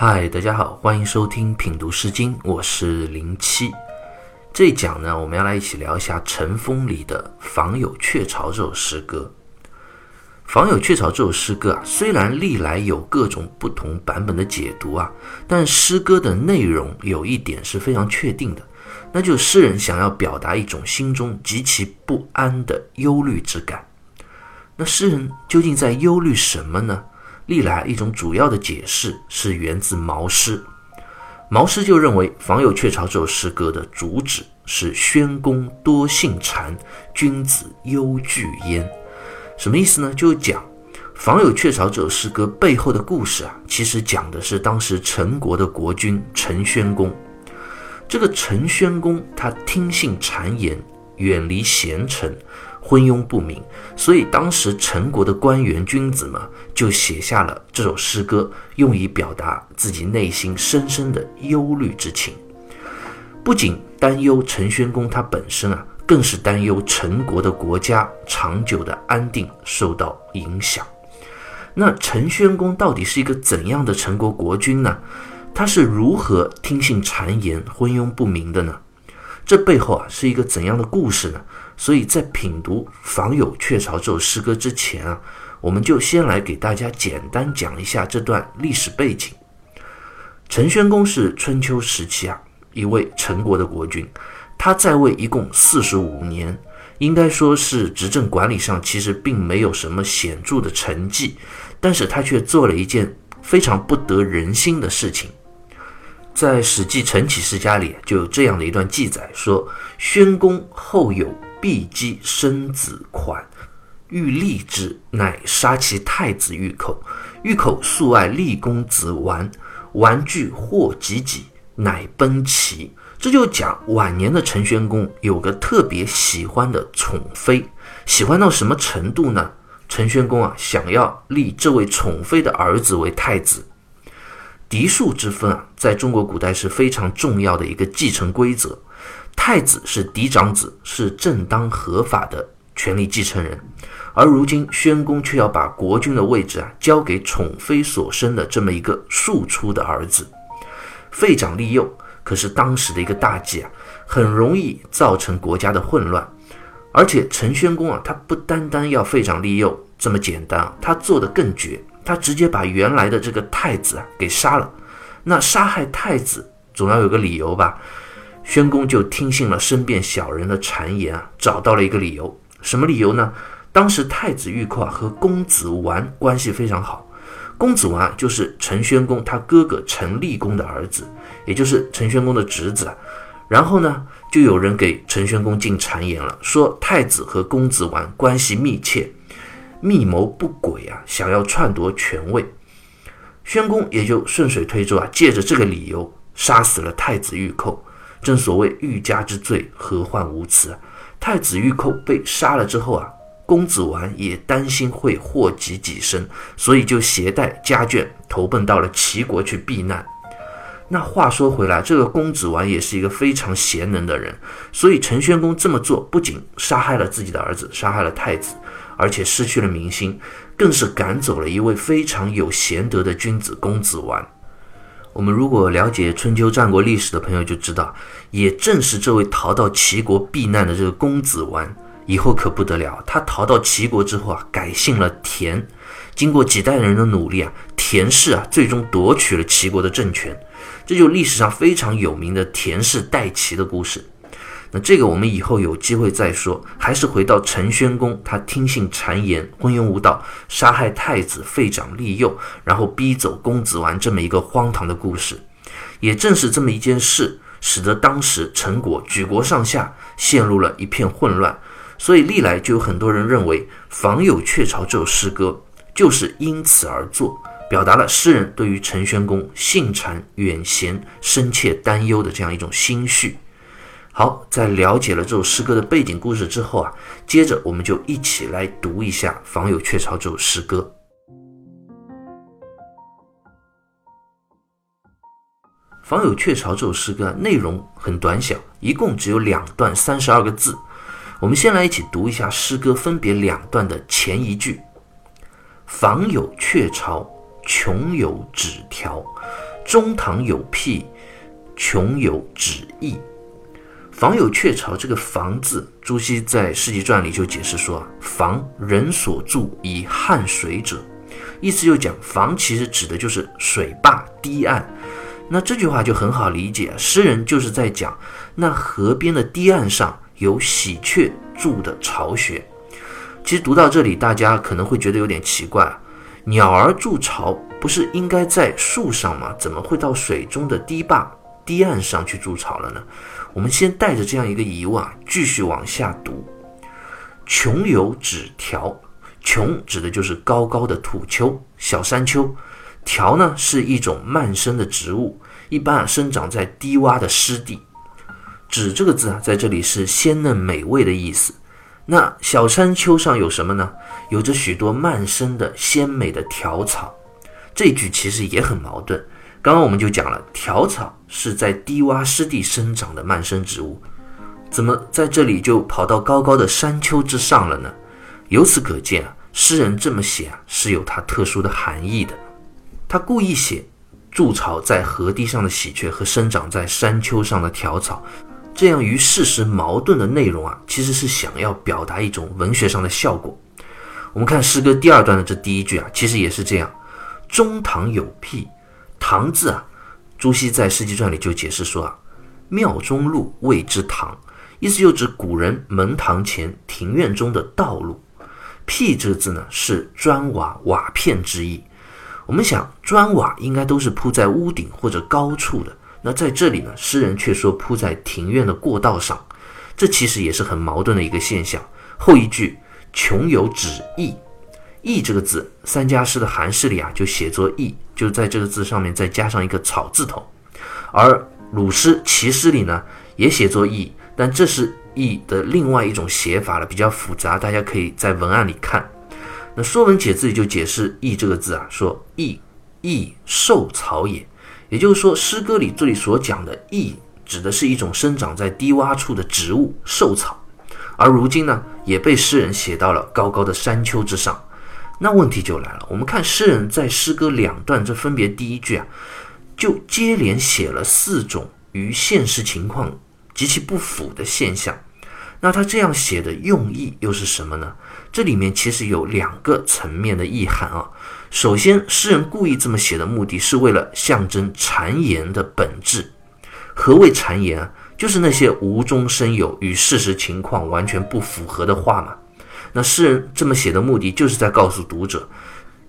嗨，大家好，欢迎收听品读诗经，我是零七。这一讲呢，我们要来一起聊一下《尘风》里的《访有鹊巢》这首诗歌。《访有鹊巢》这首诗歌啊，虽然历来有各种不同版本的解读啊，但诗歌的内容有一点是非常确定的，那就是诗人想要表达一种心中极其不安的忧虑之感。那诗人究竟在忧虑什么呢？历来一种主要的解释是源自毛诗。毛诗就认为《访有雀巢》这首诗歌的主旨是宣公多信谗，君子忧惧焉。什么意思呢？就讲《访有雀巢》这首诗歌背后的故事啊，其实讲的是当时陈国的国君陈宣公。这个陈宣公他听信谗言，远离贤臣。昏庸不明，所以当时陈国的官员君子们就写下了这首诗歌，用以表达自己内心深深的忧虑之情。不仅担忧陈宣公他本身啊，更是担忧陈国的国家长久的安定受到影响。那陈宣公到底是一个怎样的陈国国君呢？他是如何听信谗言、昏庸不明的呢？这背后啊是一个怎样的故事呢？所以在品读《访有雀巢》这首诗歌之前啊，我们就先来给大家简单讲一下这段历史背景。陈宣公是春秋时期啊一位陈国的国君，他在位一共四十五年，应该说是执政管理上其实并没有什么显著的成绩，但是他却做了一件非常不得人心的事情。在《史记·陈启世家》里就有这样的一段记载，说宣公后有必姬生子款，欲立之，乃杀其太子玉口。玉口素爱立公子完，完惧祸及己，乃奔齐。这就讲晚年的陈宣公有个特别喜欢的宠妃，喜欢到什么程度呢？陈宣公啊，想要立这位宠妃的儿子为太子。嫡庶之分啊，在中国古代是非常重要的一个继承规则。太子是嫡长子，是正当合法的权力继承人，而如今宣公却要把国君的位置啊交给宠妃所生的这么一个庶出的儿子，废长立幼，可是当时的一个大忌啊，很容易造成国家的混乱。而且陈宣公啊，他不单单要废长立幼这么简单啊，他做的更绝。他直接把原来的这个太子啊给杀了，那杀害太子总要有个理由吧？宣公就听信了身边小人的谗言啊，找到了一个理由。什么理由呢？当时太子玉扣啊和公子完关系非常好，公子完就是陈宣公他哥哥陈立公的儿子，也就是陈宣公的侄子。然后呢，就有人给陈宣公进谗言了，说太子和公子完关系密切。密谋不轨啊，想要篡夺权位，宣公也就顺水推舟啊，借着这个理由杀死了太子玉寇。正所谓欲加之罪，何患无辞？太子玉寇被杀了之后啊，公子完也担心会祸及己身，所以就携带家眷投奔到了齐国去避难。那话说回来，这个公子完也是一个非常贤能的人，所以陈宣公这么做不仅杀害了自己的儿子，杀害了太子。而且失去了民心，更是赶走了一位非常有贤德的君子公子完。我们如果了解春秋战国历史的朋友就知道，也正是这位逃到齐国避难的这个公子完，以后可不得了。他逃到齐国之后啊，改姓了田。经过几代人的努力啊，田氏啊最终夺取了齐国的政权。这就历史上非常有名的田氏代齐的故事。那这个我们以后有机会再说，还是回到陈宣公，他听信谗言，昏庸无道，杀害太子，废长立幼，然后逼走公子完这么一个荒唐的故事。也正是这么一件事，使得当时陈国举国上下陷入了一片混乱。所以历来就有很多人认为《访有鹊巢》这首诗歌就是因此而作，表达了诗人对于陈宣公信谗远贤深切担忧的这样一种心绪。好，在了解了这首诗歌的背景故事之后啊，接着我们就一起来读一下《访有鹊巢》这首诗歌。《访有鹊巢》这首诗歌内容很短小，一共只有两段三十二个字。我们先来一起读一下诗歌分别两段的前一句：“访有鹊巢，穷有纸条。”中堂有辟，穷有止意。房有鹊巢，这个“房”字，朱熹在《世纪传》里就解释说：“房，人所住以汉水者。”意思就讲，房其实指的就是水坝堤岸。那这句话就很好理解，诗人就是在讲，那河边的堤岸上有喜鹊筑的巢穴。其实读到这里，大家可能会觉得有点奇怪，鸟儿筑巢不是应该在树上吗？怎么会到水中的堤坝堤岸上去筑巢了呢？我们先带着这样一个疑问啊，继续往下读。琼有指条，琼指的就是高高的土丘、小山丘。条呢是一种蔓生的植物，一般啊生长在低洼的湿地。指这个字啊，在这里是鲜嫩美味的意思。那小山丘上有什么呢？有着许多蔓生的鲜美的条草。这句其实也很矛盾。刚刚我们就讲了，条草是在低洼湿地生长的蔓生植物，怎么在这里就跑到高高的山丘之上了呢？由此可见啊，诗人这么写啊是有它特殊的含义的。他故意写筑巢在河堤上的喜鹊和生长在山丘上的条草，这样与事实矛盾的内容啊，其实是想要表达一种文学上的效果。我们看诗歌第二段的这第一句啊，其实也是这样：中堂有辟。堂字啊，朱熹在《世纪传》里就解释说啊，庙中路谓之堂，意思就指古人门堂前庭院中的道路。辟这个字呢，是砖瓦瓦片之意。我们想，砖瓦应该都是铺在屋顶或者高处的，那在这里呢，诗人却说铺在庭院的过道上，这其实也是很矛盾的一个现象。后一句穷有止意。义这个字，三家诗的韩诗里啊就写作义，就在这个字上面再加上一个草字头。而鲁诗、齐诗里呢也写作义，但这是义的另外一种写法了，比较复杂，大家可以在文案里看。那《说文解字》里就解释义这个字啊，说义，义受草也，也就是说诗歌里这里所讲的义，指的是一种生长在低洼处的植物受草，而如今呢也被诗人写到了高高的山丘之上。那问题就来了，我们看诗人在诗歌两段，这分别第一句啊，就接连写了四种与现实情况极其不符的现象。那他这样写的用意又是什么呢？这里面其实有两个层面的意涵啊。首先，诗人故意这么写的目的是为了象征谗言的本质。何谓谗言啊？就是那些无中生有、与事实情况完全不符合的话嘛。那诗人这么写的目的，就是在告诉读者，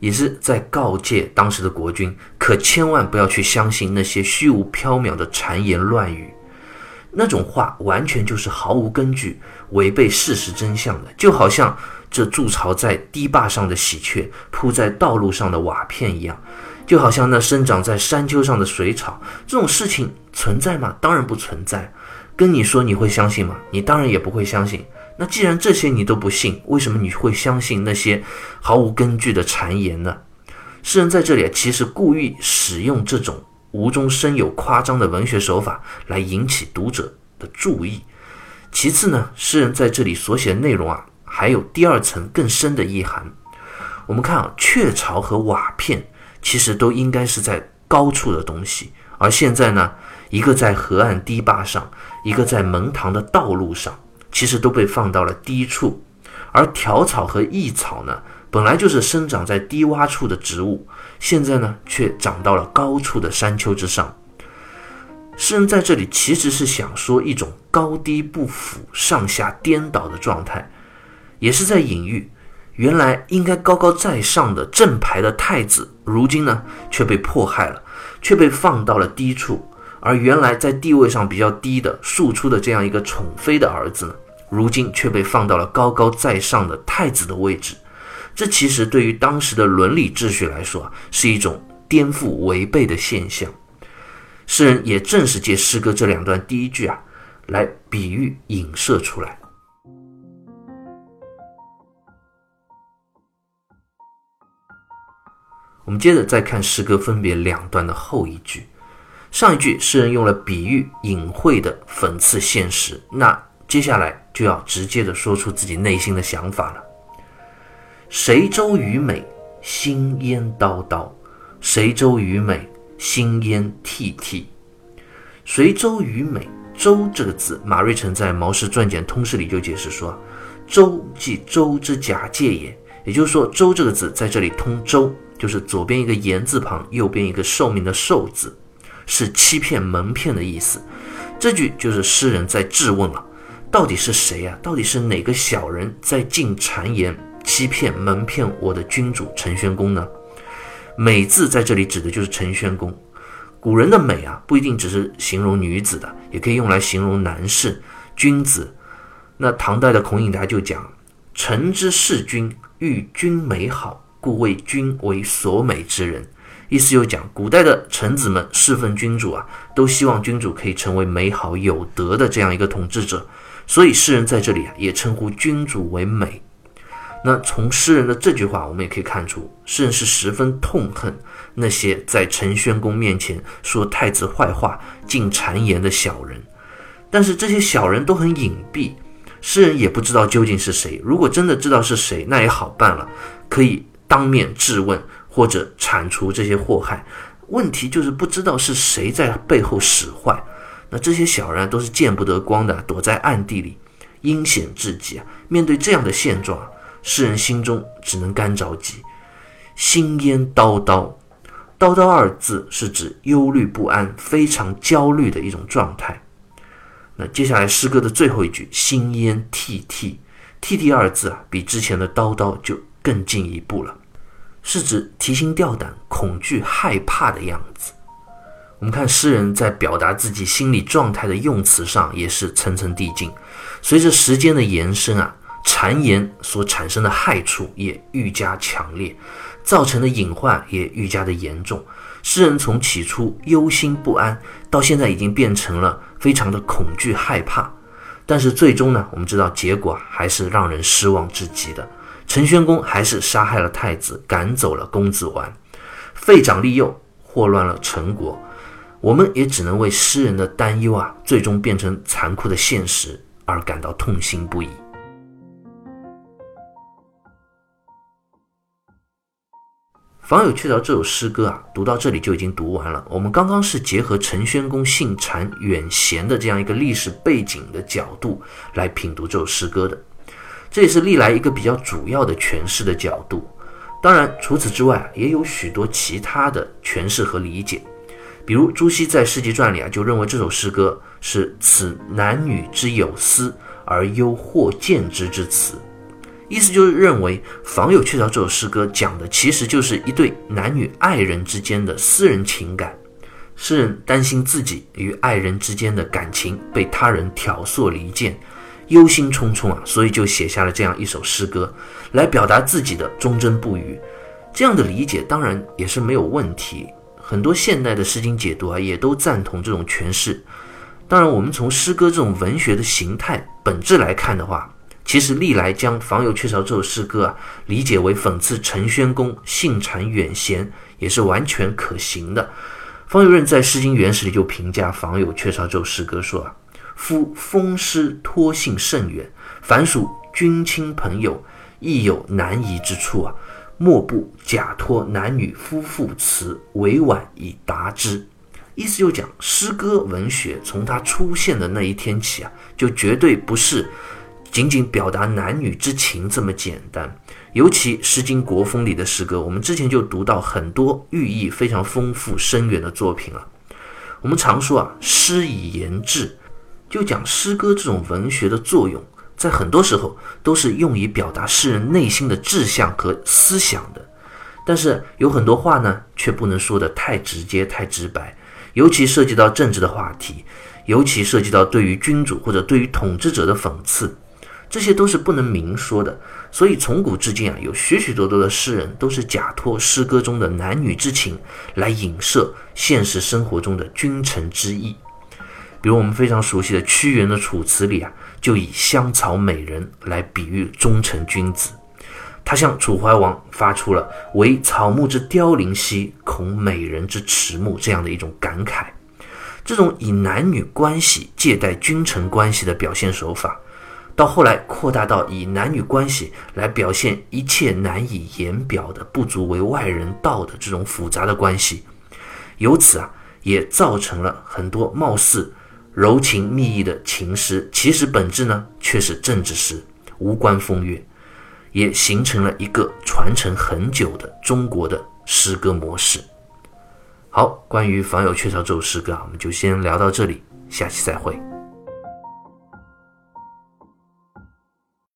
也是在告诫当时的国君，可千万不要去相信那些虚无缥缈的谗言乱语，那种话完全就是毫无根据、违背事实真相的，就好像这筑巢在堤坝上的喜鹊，铺在道路上的瓦片一样，就好像那生长在山丘上的水草，这种事情存在吗？当然不存在。跟你说你会相信吗？你当然也不会相信。那既然这些你都不信，为什么你会相信那些毫无根据的谗言呢？诗人在这里其实故意使用这种无中生有、夸张的文学手法来引起读者的注意。其次呢，诗人在这里所写的内容啊，还有第二层更深的意涵。我们看啊，雀巢和瓦片其实都应该是在高处的东西，而现在呢，一个在河岸堤坝上，一个在门堂的道路上。其实都被放到了低处，而条草和异草呢，本来就是生长在低洼处的植物，现在呢却长到了高处的山丘之上。诗人在这里其实是想说一种高低不符、上下颠倒的状态，也是在隐喻，原来应该高高在上的正牌的太子，如今呢却被迫害了，却被放到了低处，而原来在地位上比较低的庶出的这样一个宠妃的儿子呢。如今却被放到了高高在上的太子的位置，这其实对于当时的伦理秩序来说啊，是一种颠覆违背的现象。诗人也正是借诗歌这两段第一句啊，来比喻影射出来。我们接着再看诗歌分别两段的后一句，上一句诗人用了比喻隐晦的讽刺现实，那。接下来就要直接的说出自己内心的想法了。谁周虞美，心焉叨叨；谁周虞美，心焉惕惕。随周于美，周这个字，马瑞辰在《毛氏传简通释》里就解释说，周即周之假借也。也就是说，周这个字在这里通周，就是左边一个言字旁，右边一个寿命的寿字，是欺骗蒙骗的意思。这句就是诗人在质问了，到底是谁呀？到底是哪个小人在进谗言？欺骗蒙骗我的君主陈宣公呢？美字在这里指的就是陈宣公。古人的美啊，不一定只是形容女子的，也可以用来形容男士、君子。那唐代的孔颖达就讲：“臣之视君，欲君美好，故谓君为所美之人。”意思就讲，古代的臣子们侍奉君主啊，都希望君主可以成为美好有德的这样一个统治者，所以诗人在这里啊，也称呼君主为美。那从诗人的这句话，我们也可以看出，诗人是十分痛恨那些在陈宣公面前说太子坏话、进谗言的小人。但是这些小人都很隐蔽，诗人也不知道究竟是谁。如果真的知道是谁，那也好办了，可以当面质问或者铲除这些祸害。问题就是不知道是谁在背后使坏。那这些小人都是见不得光的，躲在暗地里，阴险至极啊！面对这样的现状。诗人心中只能干着急，心焉叨叨。叨叨二字是指忧虑不安、非常焦虑的一种状态。那接下来诗歌的最后一句，心焉惕惕。惕惕二字啊，比之前的叨叨就更进一步了，是指提心吊胆、恐惧害怕的样子。我们看诗人在表达自己心理状态的用词上也是层层递进，随着时间的延伸啊。谗言所产生的害处也愈加强烈，造成的隐患也愈加的严重。诗人从起初忧心不安，到现在已经变成了非常的恐惧害怕。但是最终呢，我们知道结果还是让人失望至极的。陈宣公还是杀害了太子，赶走了公子完，废长立幼，祸乱了陈国。我们也只能为诗人的担忧啊，最终变成残酷的现实而感到痛心不已。《访友鹊巢》这首诗歌啊，读到这里就已经读完了。我们刚刚是结合陈宣公信谗远贤的这样一个历史背景的角度来品读这首诗歌的，这也是历来一个比较主要的诠释的角度。当然，除此之外也有许多其他的诠释和理解。比如朱熹在《诗集传》里啊，就认为这首诗歌是此男女之有私而忧或见之之词。意思就是认为《访友鹊巢》这首诗歌讲的其实就是一对男女爱人之间的私人情感。诗人担心自己与爱人之间的感情被他人挑唆离间，忧心忡忡啊，所以就写下了这样一首诗歌，来表达自己的忠贞不渝。这样的理解当然也是没有问题，很多现代的诗经解读啊也都赞同这种诠释。当然，我们从诗歌这种文学的形态本质来看的话，其实历来将《访友鹊巢》这首诗歌啊理解为讽刺陈宣公性谗远贤，也是完全可行的。方有任在《诗经原始》里就评价《访友鹊巢》这首诗歌说啊：“夫风诗托信甚远，凡属君亲朋友，亦有难移之处啊。莫不假托男女夫妇词，委婉以达之。”意思就讲，诗歌文学从它出现的那一天起啊，就绝对不是。仅仅表达男女之情这么简单，尤其《诗经·国风》里的诗歌，我们之前就读到很多寓意非常丰富深远的作品了。我们常说啊，诗以言志，就讲诗歌这种文学的作用，在很多时候都是用以表达诗人内心的志向和思想的。但是有很多话呢，却不能说得太直接、太直白，尤其涉及到政治的话题，尤其涉及到对于君主或者对于统治者的讽刺。这些都是不能明说的，所以从古至今啊，有许许多多的诗人都是假托诗歌中的男女之情来影射现实生活中的君臣之义。比如我们非常熟悉的屈原的《楚辞》里啊，就以香草美人来比喻忠臣君子。他向楚怀王发出了“惟草木之凋零兮，恐美人之迟暮”这样的一种感慨。这种以男女关系借代君臣关系的表现手法。到后来扩大到以男女关系来表现一切难以言表的、不足为外人道的这种复杂的关系，由此啊，也造成了很多貌似柔情蜜意的情诗，其实本质呢却是政治诗，无关风月，也形成了一个传承很久的中国的诗歌模式。好，关于《访友雀巢》这首诗歌啊，我们就先聊到这里，下期再会。